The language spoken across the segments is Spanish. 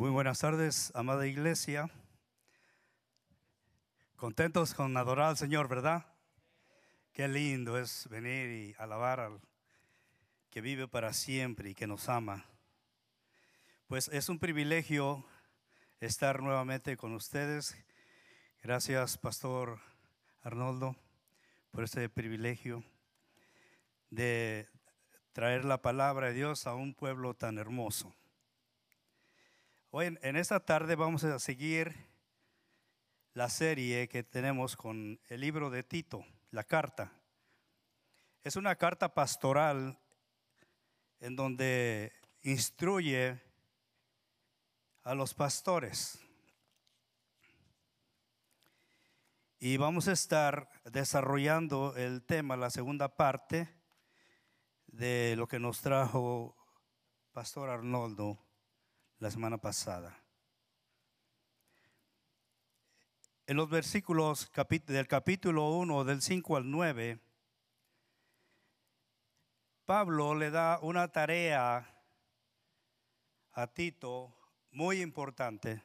Muy buenas tardes, amada iglesia. Contentos con adorar al Señor, ¿verdad? Qué lindo es venir y alabar al que vive para siempre y que nos ama. Pues es un privilegio estar nuevamente con ustedes. Gracias, Pastor Arnoldo, por este privilegio de traer la palabra de Dios a un pueblo tan hermoso. Hoy en, esta tarde vamos a seguir la serie que tenemos con el libro de Tito, la carta. Es una carta pastoral en donde instruye a los pastores. Y vamos a estar desarrollando el tema, la segunda parte de lo que nos trajo Pastor Arnoldo la semana pasada. En los versículos del capítulo 1, del 5 al 9, Pablo le da una tarea a Tito muy importante,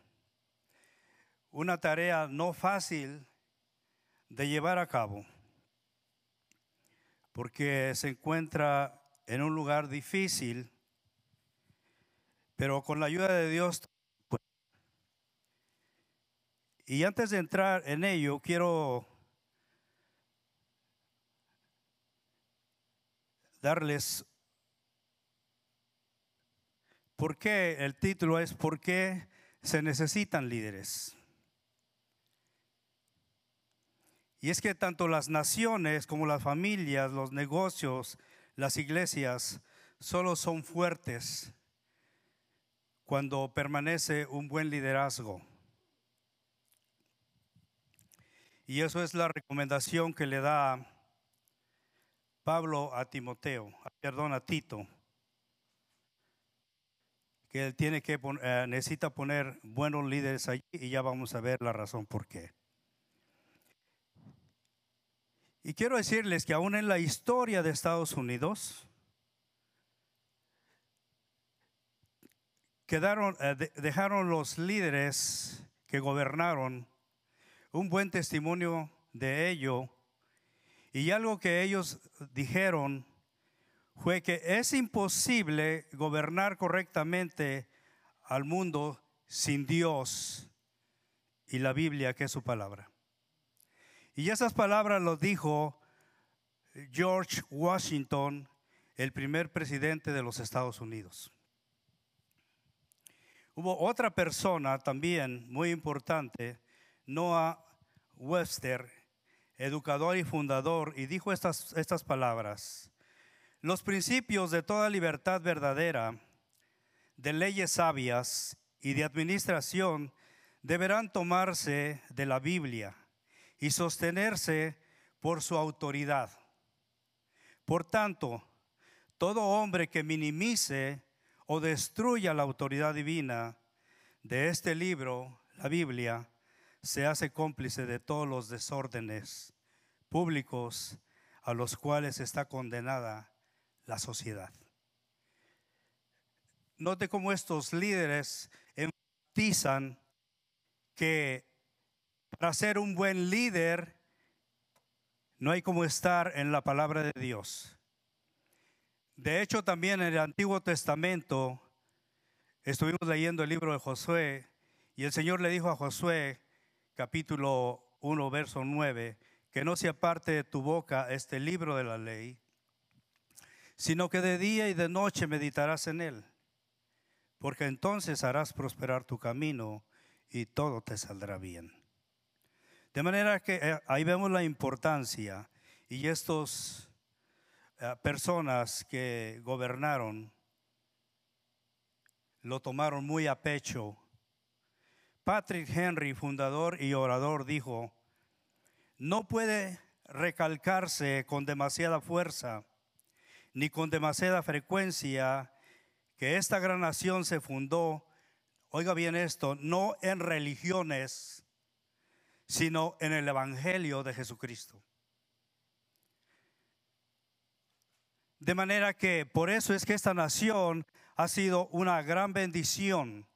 una tarea no fácil de llevar a cabo, porque se encuentra en un lugar difícil pero con la ayuda de Dios. Pues, y antes de entrar en ello, quiero darles por qué el título es ¿Por qué se necesitan líderes? Y es que tanto las naciones como las familias, los negocios, las iglesias, solo son fuertes cuando permanece un buen liderazgo. Y eso es la recomendación que le da Pablo a Timoteo, perdón, a Tito, que él tiene que eh, necesita poner buenos líderes allí y ya vamos a ver la razón por qué. Y quiero decirles que aún en la historia de Estados Unidos, quedaron, eh, dejaron los líderes que gobernaron un buen testimonio de ello. Y algo que ellos dijeron fue que es imposible gobernar correctamente al mundo sin Dios y la Biblia, que es su palabra. Y esas palabras lo dijo George Washington, el primer presidente de los Estados Unidos. Hubo otra persona también muy importante, Noah Webster, educador y fundador, y dijo estas, estas palabras. Los principios de toda libertad verdadera, de leyes sabias y de administración deberán tomarse de la Biblia y sostenerse por su autoridad. Por tanto, todo hombre que minimice o destruya la autoridad divina de este libro, la Biblia, se hace cómplice de todos los desórdenes públicos a los cuales está condenada la sociedad. Note cómo estos líderes enfatizan que para ser un buen líder no hay como estar en la palabra de Dios. De hecho, también en el Antiguo Testamento estuvimos leyendo el libro de Josué y el Señor le dijo a Josué, capítulo 1, verso 9, que no se aparte de tu boca este libro de la ley, sino que de día y de noche meditarás en él, porque entonces harás prosperar tu camino y todo te saldrá bien. De manera que eh, ahí vemos la importancia y estos personas que gobernaron lo tomaron muy a pecho. Patrick Henry, fundador y orador, dijo, no puede recalcarse con demasiada fuerza ni con demasiada frecuencia que esta gran nación se fundó, oiga bien esto, no en religiones, sino en el Evangelio de Jesucristo. De manera que por eso es que esta nación ha sido una gran bendición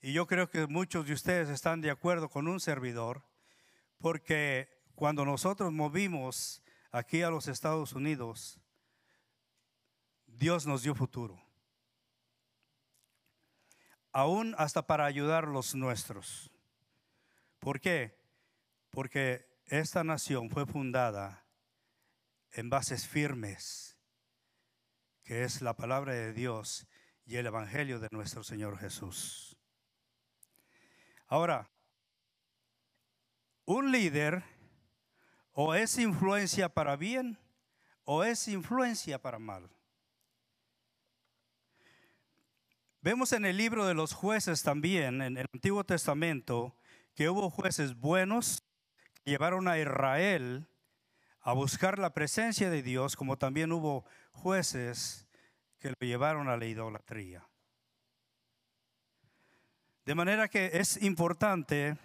Y yo creo que muchos de ustedes están de acuerdo con un servidor, porque cuando nosotros movimos aquí a los Estados Unidos, Dios nos dio futuro. Aún hasta para ayudar a los nuestros. ¿Por qué? Porque esta nación fue fundada en bases firmes, que es la palabra de Dios y el Evangelio de nuestro Señor Jesús. Ahora, un líder o es influencia para bien o es influencia para mal. Vemos en el libro de los jueces también, en el Antiguo Testamento, que hubo jueces buenos que llevaron a Israel a buscar la presencia de Dios, como también hubo jueces que lo llevaron a la idolatría. De manera que es importante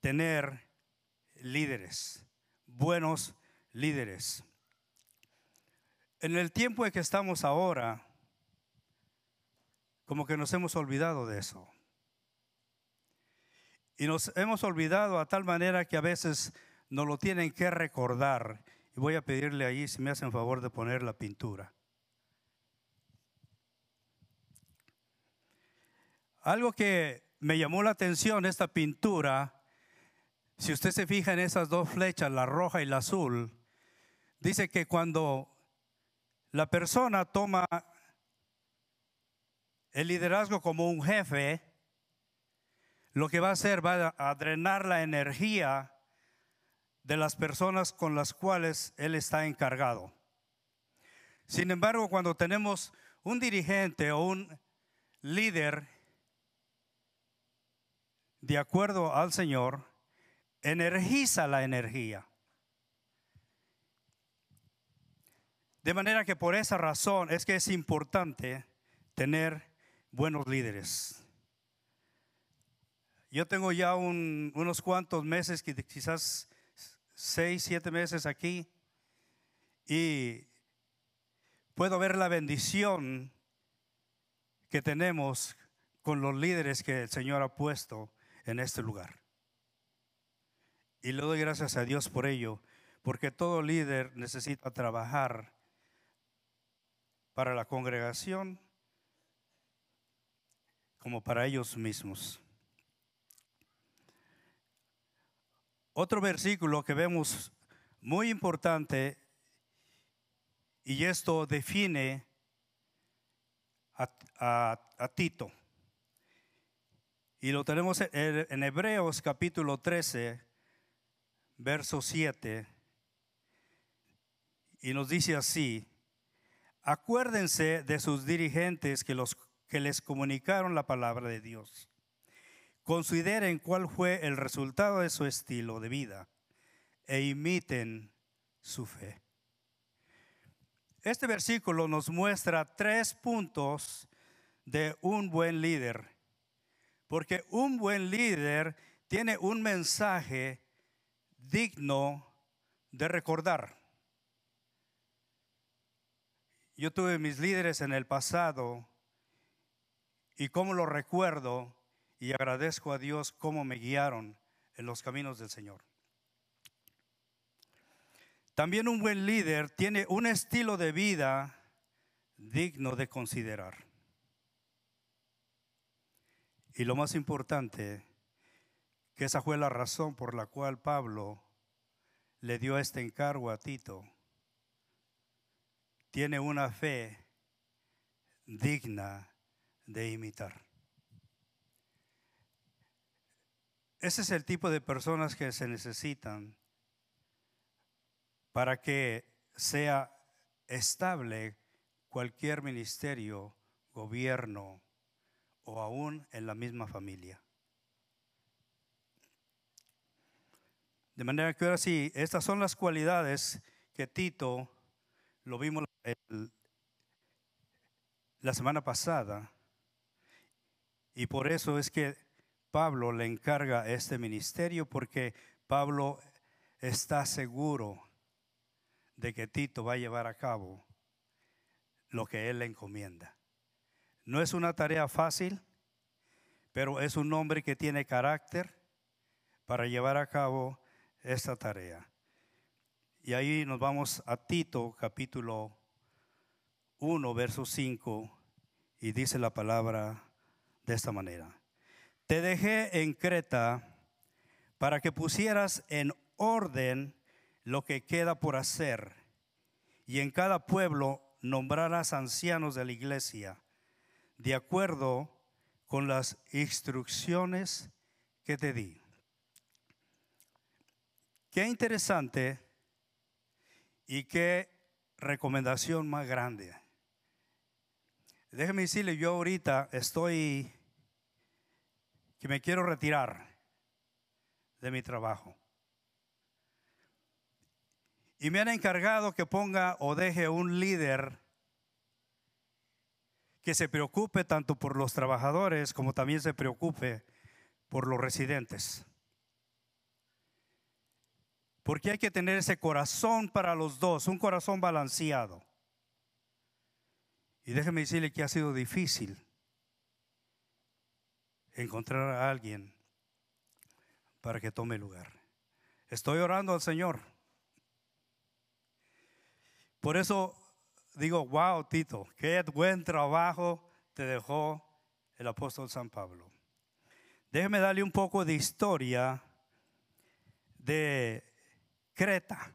tener líderes, buenos líderes. En el tiempo en que estamos ahora, como que nos hemos olvidado de eso. Y nos hemos olvidado a tal manera que a veces nos lo tienen que recordar. Y voy a pedirle ahí si me hacen favor de poner la pintura. Algo que me llamó la atención esta pintura, si usted se fija en esas dos flechas, la roja y la azul, dice que cuando la persona toma el liderazgo como un jefe, lo que va a hacer va a drenar la energía de las personas con las cuales él está encargado. Sin embargo, cuando tenemos un dirigente o un líder de acuerdo al Señor, energiza la energía. De manera que por esa razón es que es importante tener buenos líderes. Yo tengo ya unos cuantos meses, quizás seis, siete meses aquí, y puedo ver la bendición que tenemos con los líderes que el Señor ha puesto en este lugar. Y le doy gracias a Dios por ello, porque todo líder necesita trabajar para la congregación como para ellos mismos. Otro versículo que vemos muy importante, y esto define a, a Tito. Y lo tenemos en Hebreos capítulo 13, verso 7. Y nos dice así, acuérdense de sus dirigentes que, los, que les comunicaron la palabra de Dios. Consideren cuál fue el resultado de su estilo de vida e imiten su fe. Este versículo nos muestra tres puntos de un buen líder porque un buen líder tiene un mensaje digno de recordar. Yo tuve mis líderes en el pasado y cómo lo recuerdo y agradezco a Dios cómo me guiaron en los caminos del Señor. También un buen líder tiene un estilo de vida digno de considerar. Y lo más importante, que esa fue la razón por la cual Pablo le dio este encargo a Tito. Tiene una fe digna de imitar. Ese es el tipo de personas que se necesitan para que sea estable cualquier ministerio, gobierno, o aún en la misma familia. De manera que ahora sí, estas son las cualidades que Tito, lo vimos la semana pasada, y por eso es que Pablo le encarga este ministerio, porque Pablo está seguro de que Tito va a llevar a cabo lo que él le encomienda. No es una tarea fácil, pero es un hombre que tiene carácter para llevar a cabo esta tarea. Y ahí nos vamos a Tito capítulo 1, verso 5, y dice la palabra de esta manera. Te dejé en Creta para que pusieras en orden lo que queda por hacer, y en cada pueblo nombrarás ancianos de la iglesia, de acuerdo con las instrucciones que te di. Qué interesante y qué recomendación más grande. Déjeme decirle, yo ahorita estoy que me quiero retirar de mi trabajo. Y me han encargado que ponga o deje un líder que se preocupe tanto por los trabajadores como también se preocupe por los residentes. Porque hay que tener ese corazón para los dos, un corazón balanceado. Y déjeme decirle que ha sido difícil encontrar a alguien para que tome lugar. Estoy orando al Señor. Por eso digo, wow, Tito, qué buen trabajo te dejó el apóstol San Pablo. Déjeme darle un poco de historia de Creta.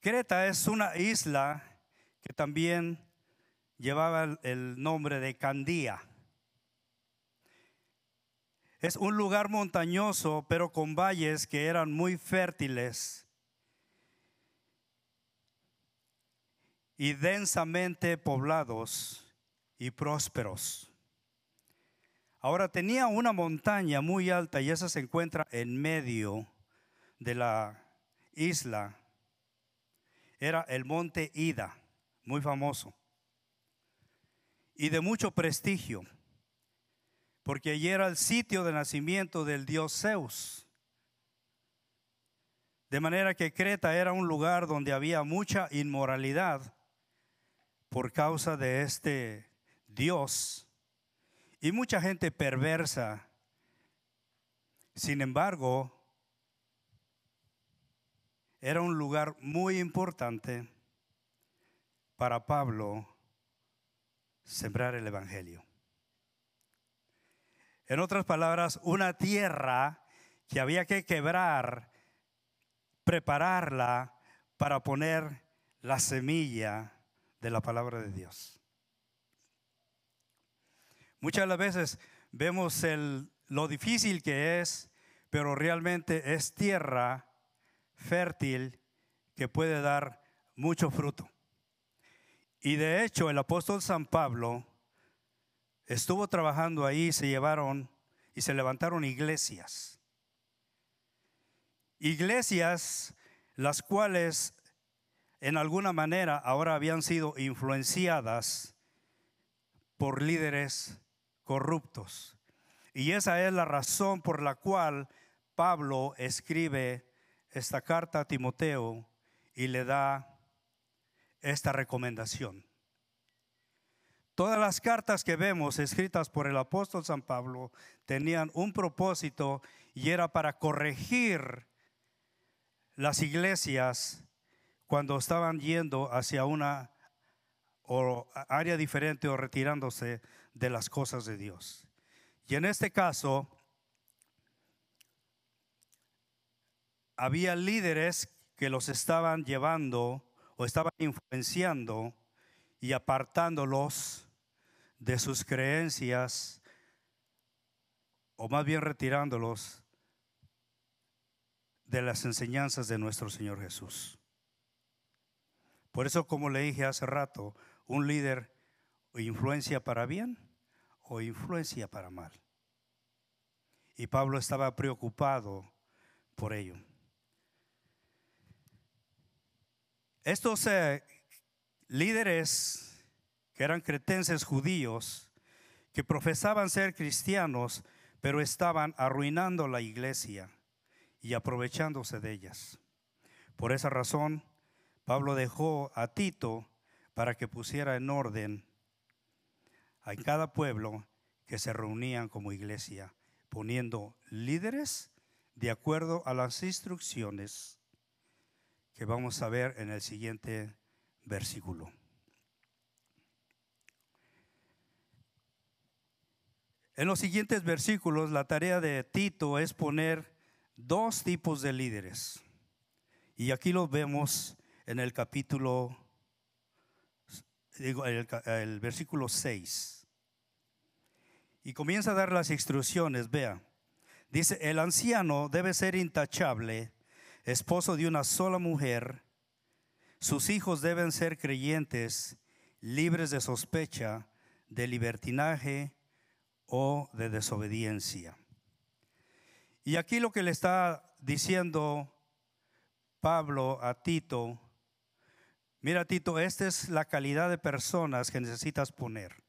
Creta es una isla que también llevaba el nombre de Candía. Es un lugar montañoso, pero con valles que eran muy fértiles y densamente poblados y prósperos. Ahora tenía una montaña muy alta y esa se encuentra en medio de la isla. Era el monte Ida, muy famoso y de mucho prestigio, porque allí era el sitio de nacimiento del dios Zeus. De manera que Creta era un lugar donde había mucha inmoralidad por causa de este dios y mucha gente perversa. Sin embargo, era un lugar muy importante para Pablo sembrar el Evangelio. En otras palabras, una tierra que había que quebrar, prepararla para poner la semilla de la palabra de Dios. Muchas las veces vemos lo difícil que es, pero realmente es tierra fértil que puede dar mucho fruto. Y de hecho el apóstol San Pablo estuvo trabajando ahí, se llevaron y se levantaron iglesias. Iglesias las cuales en alguna manera ahora habían sido influenciadas por líderes corruptos. Y esa es la razón por la cual Pablo escribe esta carta a Timoteo y le da esta recomendación. Todas las cartas que vemos escritas por el apóstol San Pablo tenían un propósito y era para corregir las iglesias cuando estaban yendo hacia una área diferente o retirándose de las cosas de Dios. Y en este caso, había líderes que los estaban llevando o estaban influenciando y apartándolos de sus creencias, o más bien retirándolos de las enseñanzas de nuestro Señor Jesús. Por eso, como le dije hace rato, un líder influencia para bien o influencia para mal. Y Pablo estaba preocupado por ello. Estos eh, líderes que eran cretenses judíos, que profesaban ser cristianos, pero estaban arruinando la iglesia y aprovechándose de ellas. Por esa razón, Pablo dejó a Tito para que pusiera en orden a cada pueblo que se reunían como iglesia, poniendo líderes de acuerdo a las instrucciones que vamos a ver en el siguiente versículo. En los siguientes versículos, la tarea de Tito es poner dos tipos de líderes. Y aquí los vemos en el capítulo, digo, el, versículo 6. Y comienza a dar las instrucciones, vea. Dice, el anciano debe ser intachable, esposo de una sola mujer. Sus hijos deben ser creyentes, libres de sospecha, de libertinaje o de desobediencia. Y aquí lo que le está diciendo Pablo a Tito, mira Tito, esta es la calidad de personas que necesitas poner.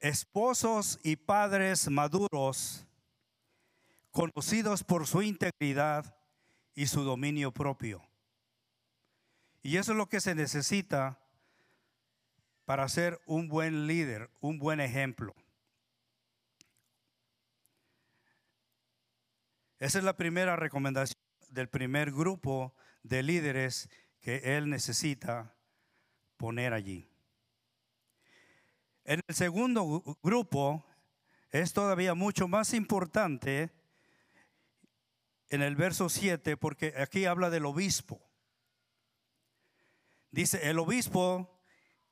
Esposos y padres maduros, conocidos por su integridad y su dominio propio. Y eso es lo que se necesita para ser un buen líder, un buen ejemplo. Esa es la primera recomendación del primer grupo de líderes que él necesita poner allí. En el segundo grupo es todavía mucho más importante en el verso 7 porque aquí habla del obispo. Dice, el obispo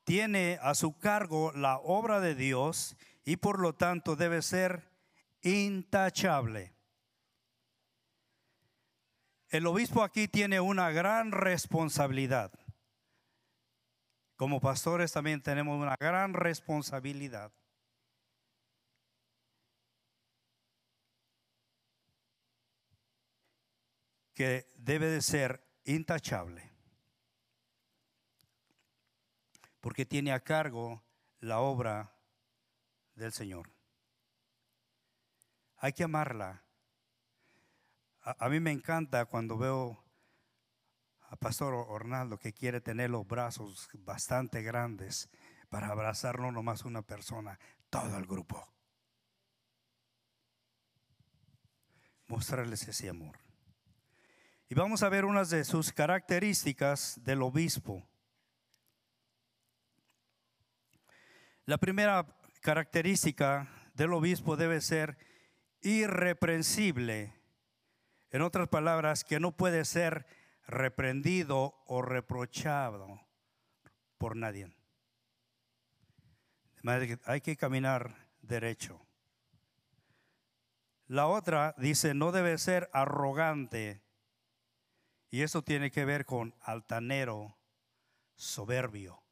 tiene a su cargo la obra de Dios y por lo tanto debe ser intachable. El obispo aquí tiene una gran responsabilidad. Como pastores también tenemos una gran responsabilidad. que debe de ser intachable, porque tiene a cargo la obra del Señor. Hay que amarla, a, mí me encanta cuando veo a Pastor Ornaldo que quiere tener los brazos bastante grandes para abrazar no nomás una persona, todo el grupo. Mostrarles ese amor. Y vamos a ver unas de sus características del obispo. La primera característica del obispo debe ser irreprensible en otras palabras, que no puede ser reprendido o reprochado por nadie. Hay que caminar derecho. La otra dice, no debe ser arrogante. Y eso tiene que ver con altanero, soberbio.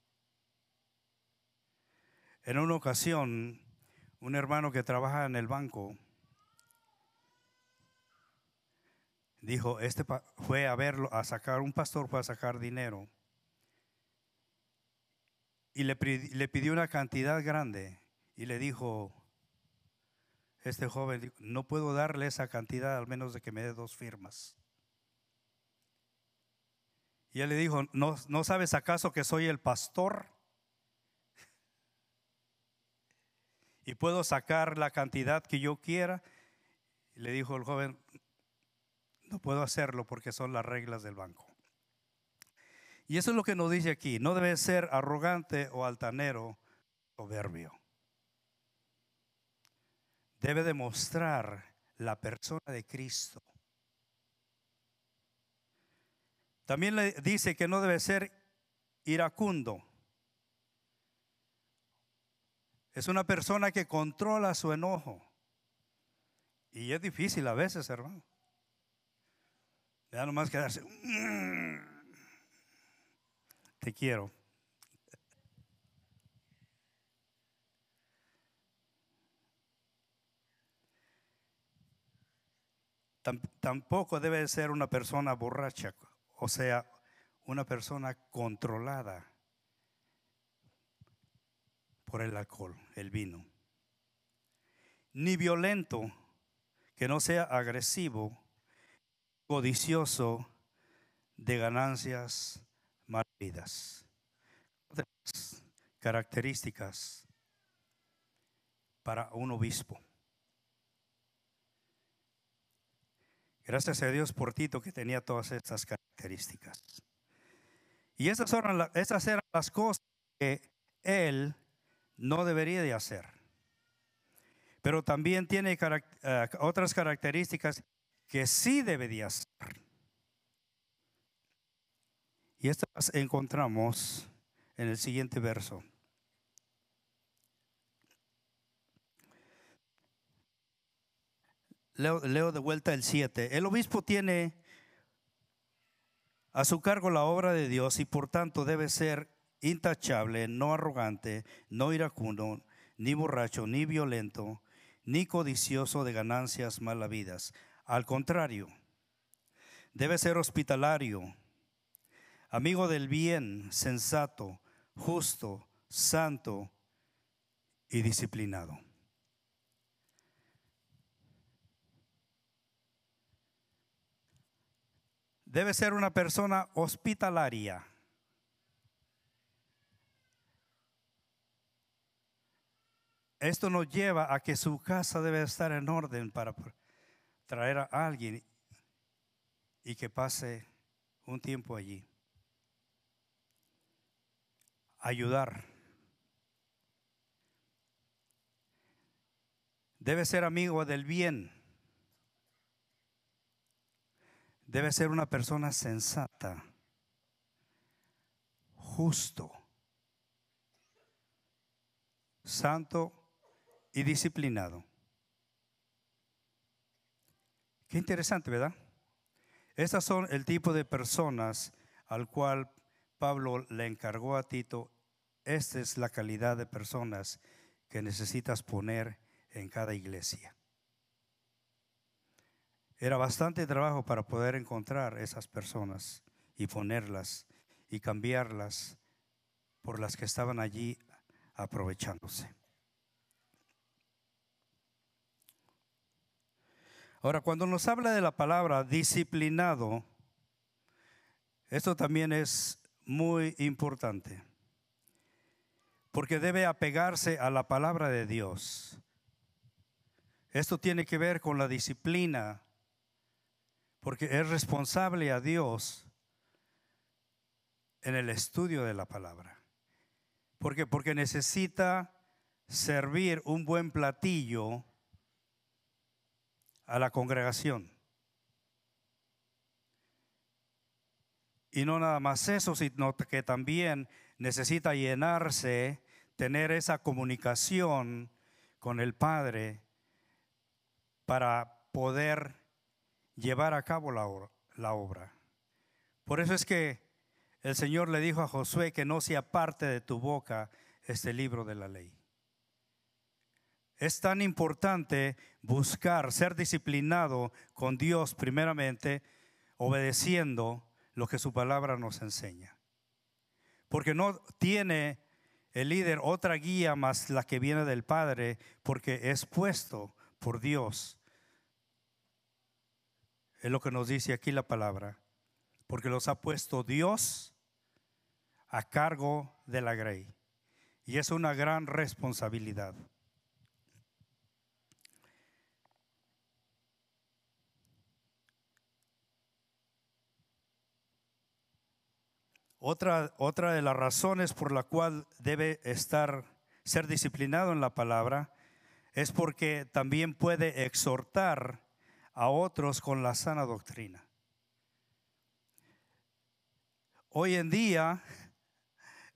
En una ocasión, un hermano que trabaja en el banco dijo, este fue a verlo, a sacar, un pastor fue a sacar dinero. Y le, le pidió una cantidad grande y le dijo, este joven, no puedo darle esa cantidad al menos de que me dé dos firmas. Y él le dijo, ¿no, ¿no sabes acaso que soy el pastor? Y puedo sacar la cantidad que yo quiera. Le dijo el joven, no puedo hacerlo porque son las reglas del banco. Y eso es lo que nos dice aquí. No debe ser arrogante o altanero, soberbio. Debe demostrar la persona de Cristo. También le dice que no debe ser iracundo. Es una persona que controla su enojo. Y es difícil a veces, hermano. Ya nomás quedarse. Mm, te quiero. Tampoco debe ser una persona borracha, o sea, una persona controlada por el alcohol, el vino. Ni violento, que no sea agresivo codicioso de ganancias vidas. Características para un obispo. Gracias a Dios por Tito que tenía todas estas características. Y esas eran, esas eran las cosas que él no debería de hacer. Pero también tiene eh, otras características que sí debería hacer. Y estas encontramos en el siguiente verso. Leo, de vuelta el 7. El obispo tiene a su cargo la obra de Dios y por tanto debe ser intachable, no arrogante, no iracundo, ni borracho, ni violento, ni codicioso de ganancias malavidas. Al contrario, debe ser hospitalario, amigo del bien, sensato, justo, santo y disciplinado. Debe ser una persona hospitalaria. Esto nos lleva a que su casa debe estar en orden para traer a alguien y que pase un tiempo allí. Ayudar. Debe ser amigo del bien. Debe ser una persona sensata, justo, santo y disciplinado. Qué interesante, ¿verdad? Estas son el tipo de personas al cual Pablo le encargó a Tito. Esta es la calidad de personas que necesitas poner en cada iglesia. Era bastante trabajo para poder encontrar esas personas y ponerlas y cambiarlas por las que estaban allí aprovechándose. Ahora, cuando nos habla de la palabra disciplinado, esto también es muy importante, porque debe apegarse a la palabra de Dios. Esto tiene que ver con la disciplina porque es responsable a Dios en el estudio de la palabra. ¿Por qué? Porque necesita servir un buen platillo a la congregación. Y no nada más eso, sino que también necesita llenarse, tener esa comunicación con el Padre para poder llevar a cabo la, la obra. Por eso es que el Señor le dijo a Josué que no sea parte de tu boca este libro de la ley. Es tan importante buscar ser disciplinado con Dios primeramente, obedeciendo lo que su palabra nos enseña. Porque no tiene el líder otra guía más la que viene del Padre, porque es puesto por Dios es lo que nos dice aquí la palabra. Porque los ha puesto Dios a cargo de la grey. Y es una gran responsabilidad. Otra, otra de las razones por la cual debe estar, ser disciplinado en la palabra es porque también puede exhortar a otros con la sana doctrina. Hoy en día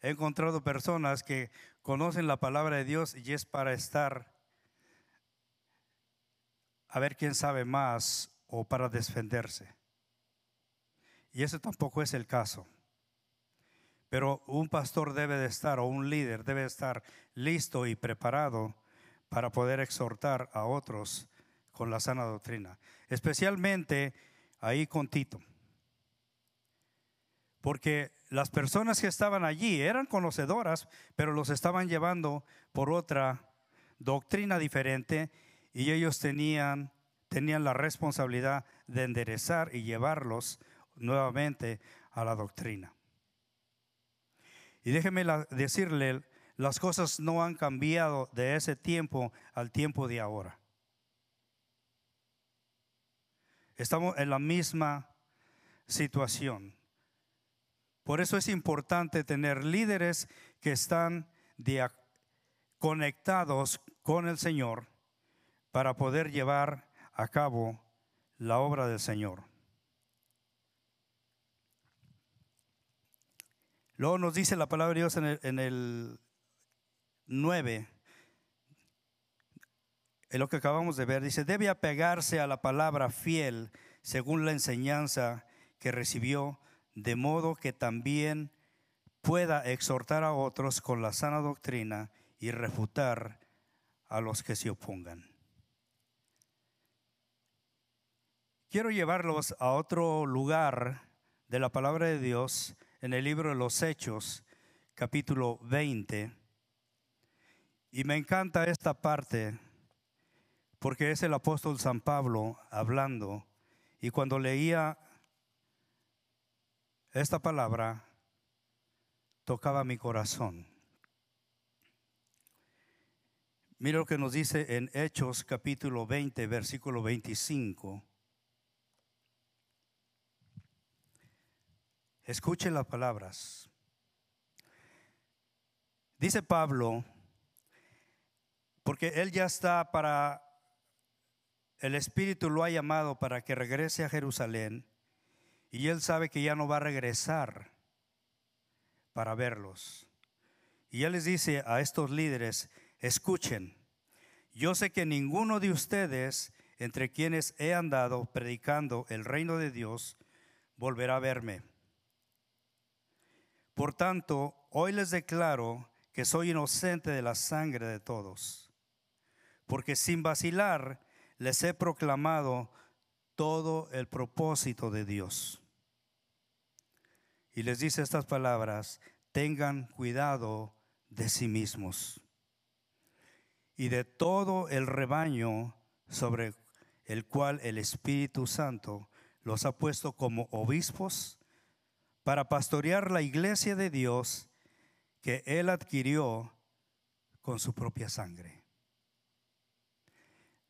he encontrado personas que conocen la palabra de Dios y es para estar a ver quién sabe más o para defenderse. Y eso tampoco es el caso. Pero un pastor debe de estar, o un líder debe estar listo y preparado para poder exhortar a otros con la sana doctrina, especialmente ahí con Tito. Porque las personas que estaban allí eran conocedoras, pero los estaban llevando por otra doctrina diferente y ellos tenían, tenían la responsabilidad de enderezar y llevarlos nuevamente a la doctrina. Y déjeme decirle, las cosas no han cambiado de ese tiempo al tiempo de ahora. Estamos en la misma situación. Por eso es importante tener líderes que están conectados con el Señor para poder llevar a cabo la obra del Señor. Luego nos dice la palabra de Dios en el, en el 9, en lo que acabamos de ver, dice, debe apegarse a la palabra fiel según la enseñanza que recibió, de modo que también pueda exhortar a otros con la sana doctrina y refutar a los que se opongan. Quiero llevarlos a otro lugar de la palabra de Dios en el libro de los Hechos, capítulo 20. Y me encanta esta parte porque es el apóstol San Pablo hablando. Y cuando leía esta palabra, tocaba mi corazón. Mira lo que nos dice en Hechos capítulo 20, versículo 25. Escuche las palabras. Dice Pablo, porque él ya está para, el Espíritu lo ha llamado para que regrese a Jerusalén y él sabe que ya no va a regresar para verlos. Y él les dice a estos líderes, escuchen, yo sé que ninguno de ustedes, entre quienes he andado predicando el reino de Dios, volverá a verme por tanto, hoy les declaro que soy inocente de la sangre de todos, porque sin vacilar les he proclamado todo el propósito de Dios. Y les dice estas palabras, tengan cuidado de sí mismos y de todo el rebaño sobre el cual el Espíritu Santo los ha puesto como obispos para pastorear la iglesia de Dios que Él adquirió con su propia sangre.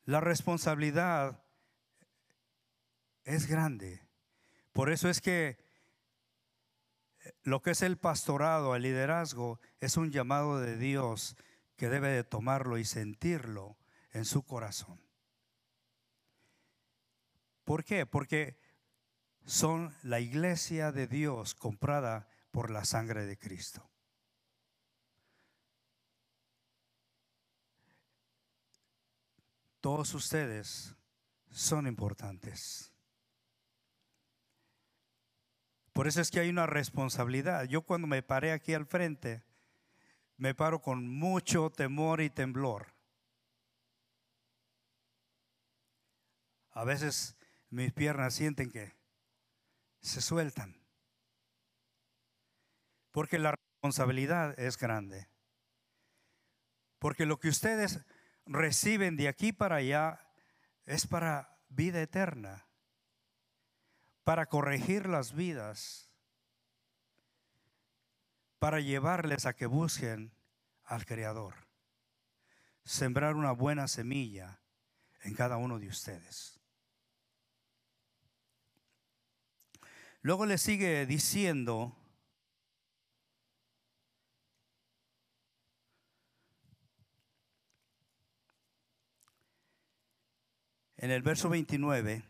La responsabilidad es grande. Por eso es que lo que es el pastorado, el liderazgo, es un llamado de Dios que debe de tomarlo y sentirlo en su corazón. ¿Por qué? Porque son la iglesia de Dios comprada por la sangre de Cristo. Todos ustedes son importantes. Por eso es que hay una responsabilidad. Yo cuando me paré aquí al frente, me paro con mucho temor y temblor. A veces mis piernas sienten que se sueltan. Porque la responsabilidad es grande. Porque lo que ustedes reciben de aquí para allá es para vida eterna, para corregir las vidas, para llevarles a que busquen al Creador, sembrar una buena semilla en cada uno de ustedes. Luego le sigue diciendo, en el verso 29,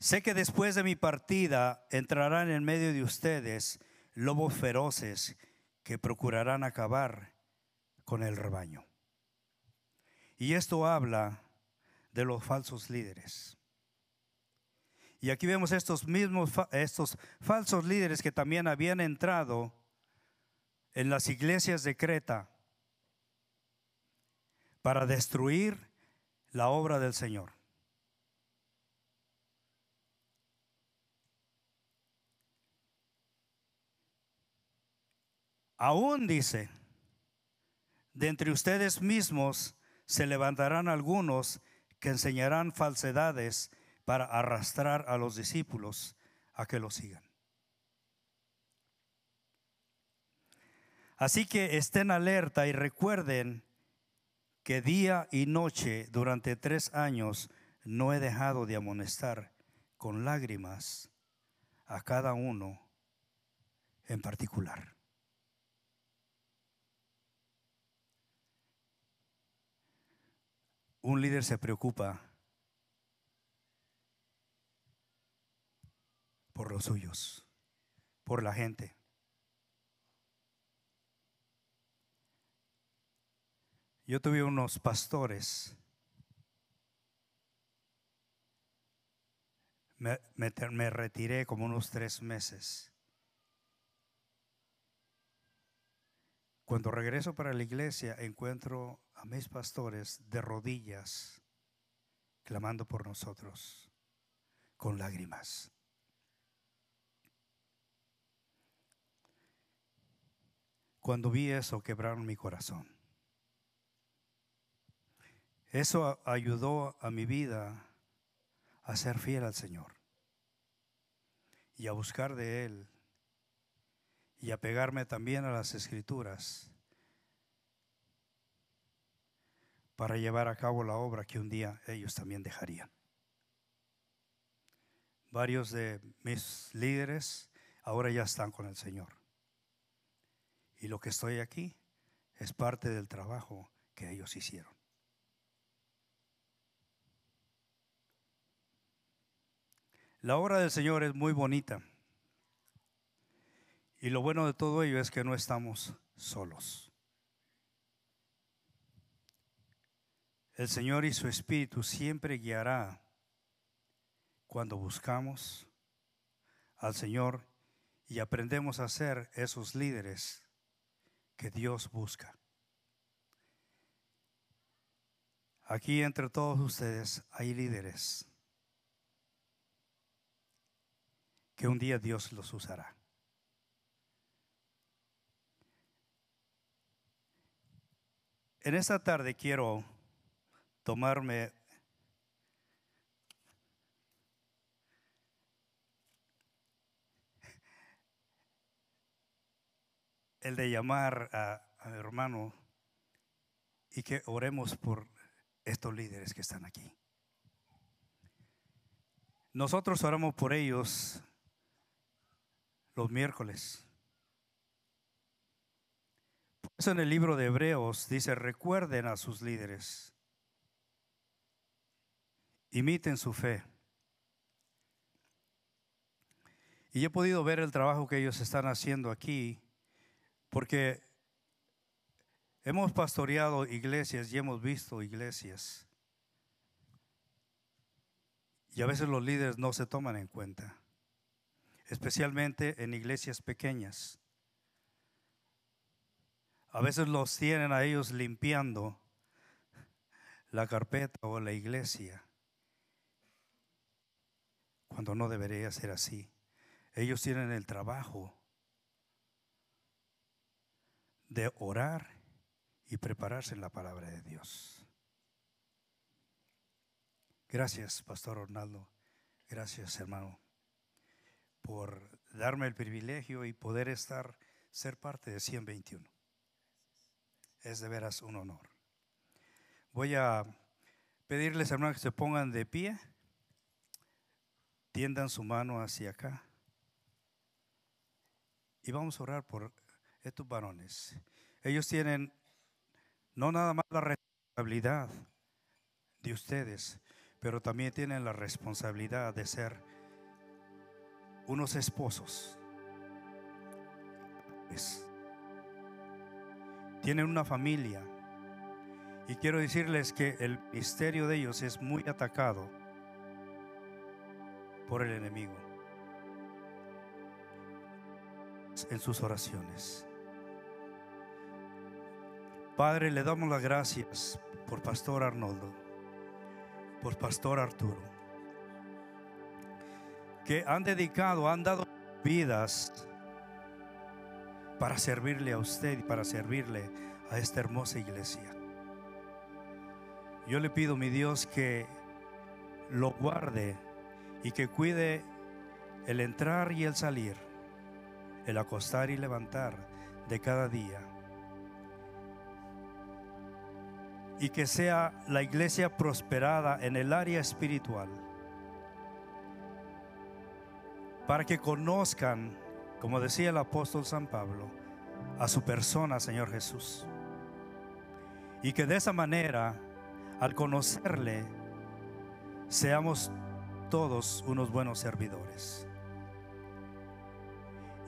sé que después de mi partida entrarán en medio de ustedes lobos feroces que procurarán acabar con el rebaño. Y esto habla de los falsos líderes. Y aquí vemos estos mismos, estos falsos líderes que también habían entrado en las iglesias de Creta para destruir la obra del Señor. Aún dice, de entre ustedes mismos se levantarán algunos que enseñarán falsedades para arrastrar a los discípulos a que lo sigan. Así que estén alerta y recuerden que día y noche durante tres años no he dejado de amonestar con lágrimas a cada uno en particular. Un líder se preocupa por los suyos, por la gente. Yo tuve unos pastores. Me, retiré como unos tres meses. Cuando regreso para la iglesia encuentro a mis pastores de rodillas clamando por nosotros con lágrimas. Cuando vi eso quebraron mi corazón. Eso ayudó a mi vida a ser fiel al Señor y a buscar de Él y a pegarme también a las escrituras para llevar a cabo la obra que un día ellos también dejarían. Varios de mis líderes ahora ya están con el Señor. Y lo que estoy aquí es parte del trabajo que ellos hicieron. La obra del Señor es muy bonita. Y lo bueno de todo ello es que no estamos solos. El Señor y su Espíritu siempre guiará cuando buscamos al Señor y aprendemos a ser esos líderes que Dios busca. Aquí entre todos ustedes hay líderes que un día Dios los usará. En esta tarde quiero tomarme el de llamar a, mi hermano y que oremos por estos líderes que están aquí. Nosotros oramos por ellos los miércoles. Por eso en el libro de Hebreos dice, recuerden a sus líderes, imiten su fe. Y he podido ver el trabajo que ellos están haciendo aquí, porque hemos pastoreado iglesias y hemos visto iglesias. Y a veces los líderes no se toman en cuenta especialmente en iglesias pequeñas. A veces los tienen a ellos limpiando la carpeta o la iglesia, cuando no debería ser así. Ellos tienen el trabajo de orar y prepararse en la palabra de Dios. Gracias, Pastor Ronaldo. Gracias, hermano por darme el privilegio y poder estar, ser parte de 121. Es de veras un honor. Voy a pedirles, hermanos, que se pongan de pie, tiendan su mano hacia acá y vamos a orar por estos varones. Ellos tienen no nada más la responsabilidad de ustedes, pero también tienen la responsabilidad de ser unos esposos. Tienen una familia. Y quiero decirles que el misterio de ellos es muy atacado por el enemigo en sus oraciones. Padre, le damos las gracias por Pastor Arnoldo, por Pastor Arturo que han dedicado, han dado vidas para servirle a usted y para servirle a esta hermosa iglesia. Yo le pido, mi Dios, que lo guarde y que cuide el entrar y el salir, el acostar y levantar de cada día. Y que sea la iglesia prosperada en el área espiritual. Para que conozcan, como decía el apóstol San Pablo, a su persona, Señor Jesús. Y que de esa manera, al conocerle, seamos todos unos buenos servidores.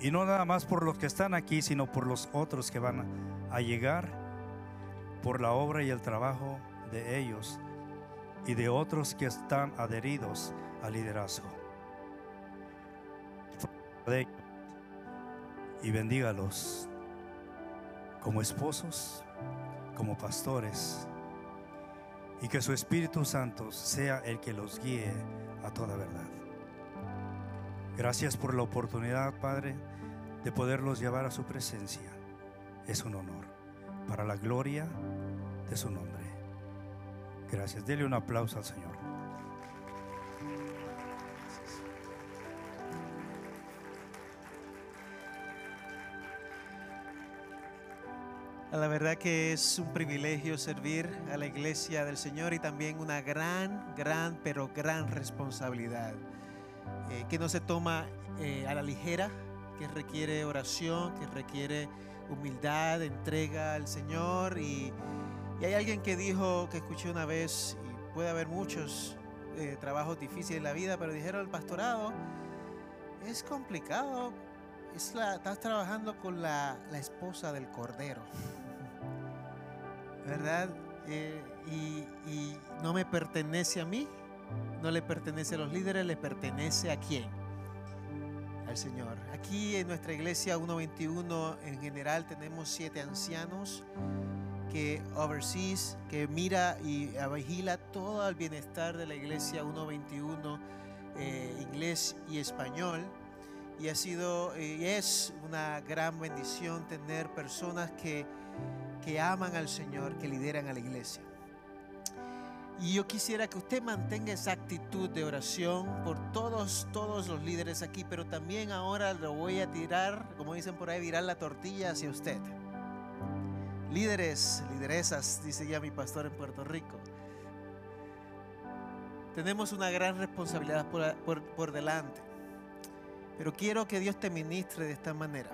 Y no nada más por los que están aquí, sino por los otros que van a llegar, por la obra y el trabajo de ellos y de otros que están adheridos al liderazgo. Y bendígalos como esposos, como pastores, y que su Espíritu Santo sea el que los guíe a toda verdad. Gracias por la oportunidad, Padre, de poderlos llevar a su presencia. Es un honor para la gloria de su nombre. Gracias. Dele un aplauso al Señor. La verdad que es un privilegio servir a la iglesia del Señor y también una gran, gran, pero gran responsabilidad eh, que no se toma eh, a la ligera, que requiere oración, que requiere humildad, entrega al Señor. Y, y hay alguien que dijo, que escuché una vez, y puede haber muchos eh, trabajos difíciles en la vida, pero dijeron el pastorado es complicado. Es la, estás trabajando con la, esposa del cordero. ¿verdad? Eh, y, y no me pertenece a mí, no le pertenece a los líderes, le pertenece a quién? Al Señor. Aquí en nuestra iglesia 121 en general tenemos siete ancianos que overseas, que mira y vigila todo el bienestar de la iglesia 121 eh, inglés y español. Y ha sido y es una gran bendición tener personas que que aman al Señor, que lideran a la iglesia. Y yo quisiera que usted mantenga esa actitud de oración por todos, todos los líderes aquí, pero también ahora lo voy a tirar, como dicen por ahí, virar la tortilla hacia usted. Líderes, lideresas, dice ya mi pastor en Puerto Rico. Tenemos una gran responsabilidad por, por, por delante, pero quiero que Dios te ministre de esta manera.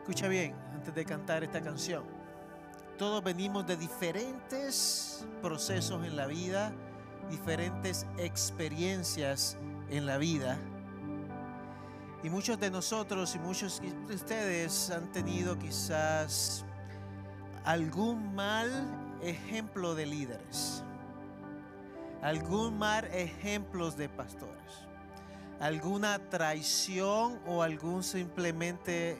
Escucha bien, antes de cantar esta canción. Todos venimos de diferentes procesos en la vida, diferentes experiencias en la vida. Y muchos de nosotros y muchos de ustedes han tenido quizás algún mal ejemplo de líderes, algún mal ejemplo de pastores, alguna traición o algún simplemente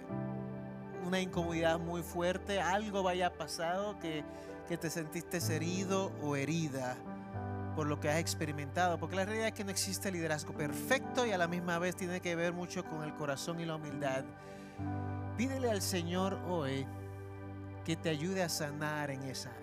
una incomodidad muy fuerte, algo vaya pasado que, que te sentiste herido o herida por lo que has experimentado, porque la realidad es que no existe liderazgo perfecto y a la misma vez tiene que ver mucho con el corazón y la humildad. Pídele al Señor hoy que te ayude a sanar en esa área.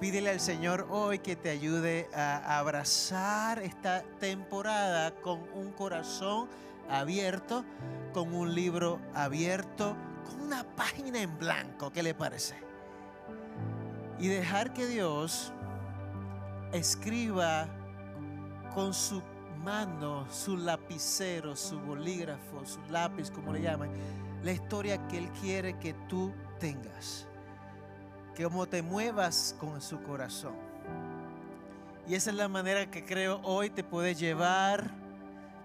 Pídele al Señor hoy que te ayude a abrazar esta temporada con un corazón abierto, con un libro abierto, con una página en blanco. ¿Qué le parece? Y dejar que Dios escriba con su mano, su lapicero, su bolígrafo, su lápiz, como le llaman, la historia que Él quiere que tú tengas. Que como te muevas con su corazón. Y esa es la manera que creo hoy te puede llevar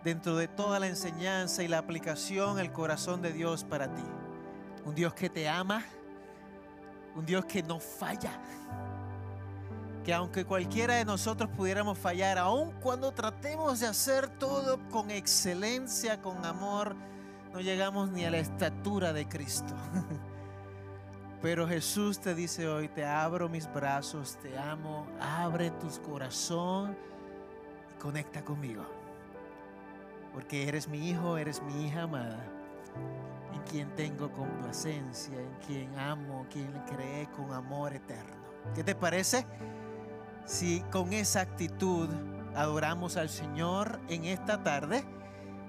dentro de toda la enseñanza y la aplicación el corazón de Dios para ti. Un Dios que te ama, un Dios que no falla. Que aunque cualquiera de nosotros pudiéramos fallar, aun cuando tratemos de hacer todo con excelencia, con amor, no llegamos ni a la estatura de Cristo. Pero Jesús te dice hoy, te abro mis brazos, te amo, abre tu corazón y conecta conmigo porque eres mi hijo, eres mi hija amada, en quien tengo complacencia, en quien amo, quien cree con amor eterno. ¿Qué te parece? Si con esa actitud adoramos al Señor en esta tarde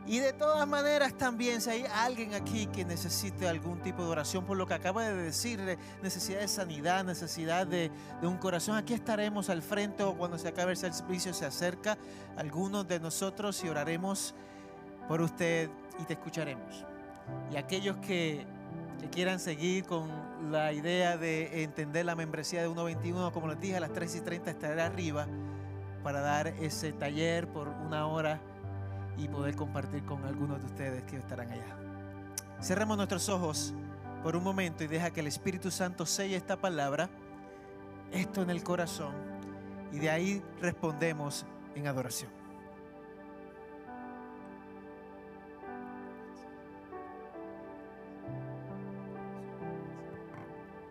Y de todas maneras también, si hay alguien aquí que necesite algún tipo de oración por lo que acaba de decirle, necesidad de sanidad, necesidad de, de un corazón, aquí estaremos al frente o cuando se acabe el servicio se acerca algunos de nosotros y oraremos por usted y te escucharemos. Y aquellos que, que quieran seguir con la idea de entender la membresía de 121, como les dije, a las 3 y 30 estaré arriba para dar ese taller por una hora y poder compartir con algunos de ustedes que estarán allá. Cerremos nuestros ojos por un momento y deja que el Espíritu Santo selle esta palabra, esto en el corazón, y de ahí respondemos en adoración.